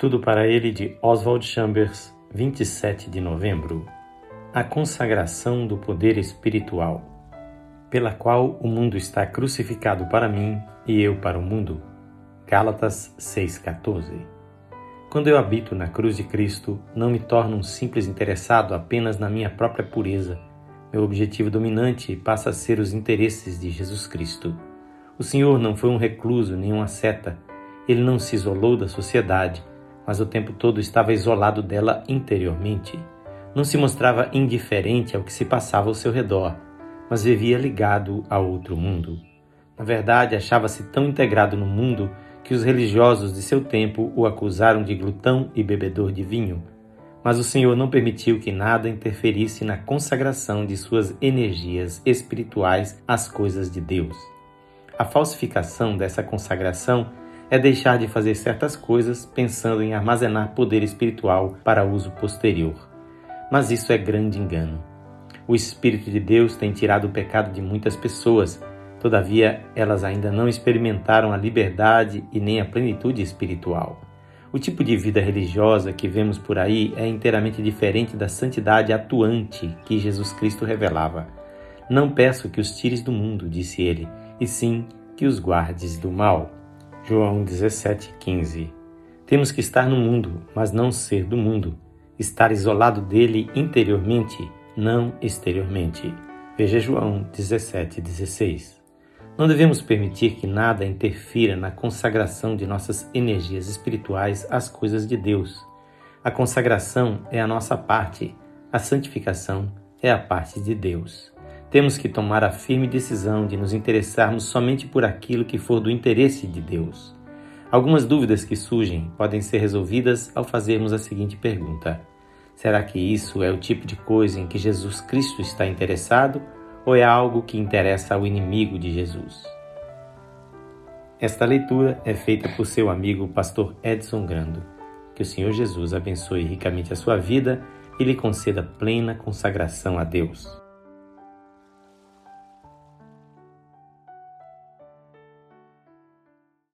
Tudo para ele de Oswald Chambers, 27 de novembro. A consagração do poder espiritual, pela qual o mundo está crucificado para mim e eu para o mundo. Gálatas 6:14. Quando eu habito na cruz de Cristo, não me torno um simples interessado apenas na minha própria pureza. Meu objetivo dominante passa a ser os interesses de Jesus Cristo. O Senhor não foi um recluso nem uma seta. Ele não se isolou da sociedade mas o tempo todo estava isolado dela interiormente. Não se mostrava indiferente ao que se passava ao seu redor, mas vivia ligado a outro mundo. Na verdade, achava-se tão integrado no mundo que os religiosos de seu tempo o acusaram de glutão e bebedor de vinho. Mas o Senhor não permitiu que nada interferisse na consagração de suas energias espirituais às coisas de Deus. A falsificação dessa consagração é deixar de fazer certas coisas pensando em armazenar poder espiritual para uso posterior. Mas isso é grande engano. O Espírito de Deus tem tirado o pecado de muitas pessoas, todavia elas ainda não experimentaram a liberdade e nem a plenitude espiritual. O tipo de vida religiosa que vemos por aí é inteiramente diferente da santidade atuante que Jesus Cristo revelava. Não peço que os tires do mundo, disse ele, e sim que os guardes do mal. João 17,15 Temos que estar no mundo, mas não ser do mundo. Estar isolado dele interiormente, não exteriormente. Veja João 17,16 Não devemos permitir que nada interfira na consagração de nossas energias espirituais às coisas de Deus. A consagração é a nossa parte, a santificação é a parte de Deus temos que tomar a firme decisão de nos interessarmos somente por aquilo que for do interesse de Deus. Algumas dúvidas que surgem podem ser resolvidas ao fazermos a seguinte pergunta: Será que isso é o tipo de coisa em que Jesus Cristo está interessado ou é algo que interessa ao inimigo de Jesus? Esta leitura é feita por seu amigo pastor Edson Grando. Que o Senhor Jesus abençoe ricamente a sua vida e lhe conceda plena consagração a Deus.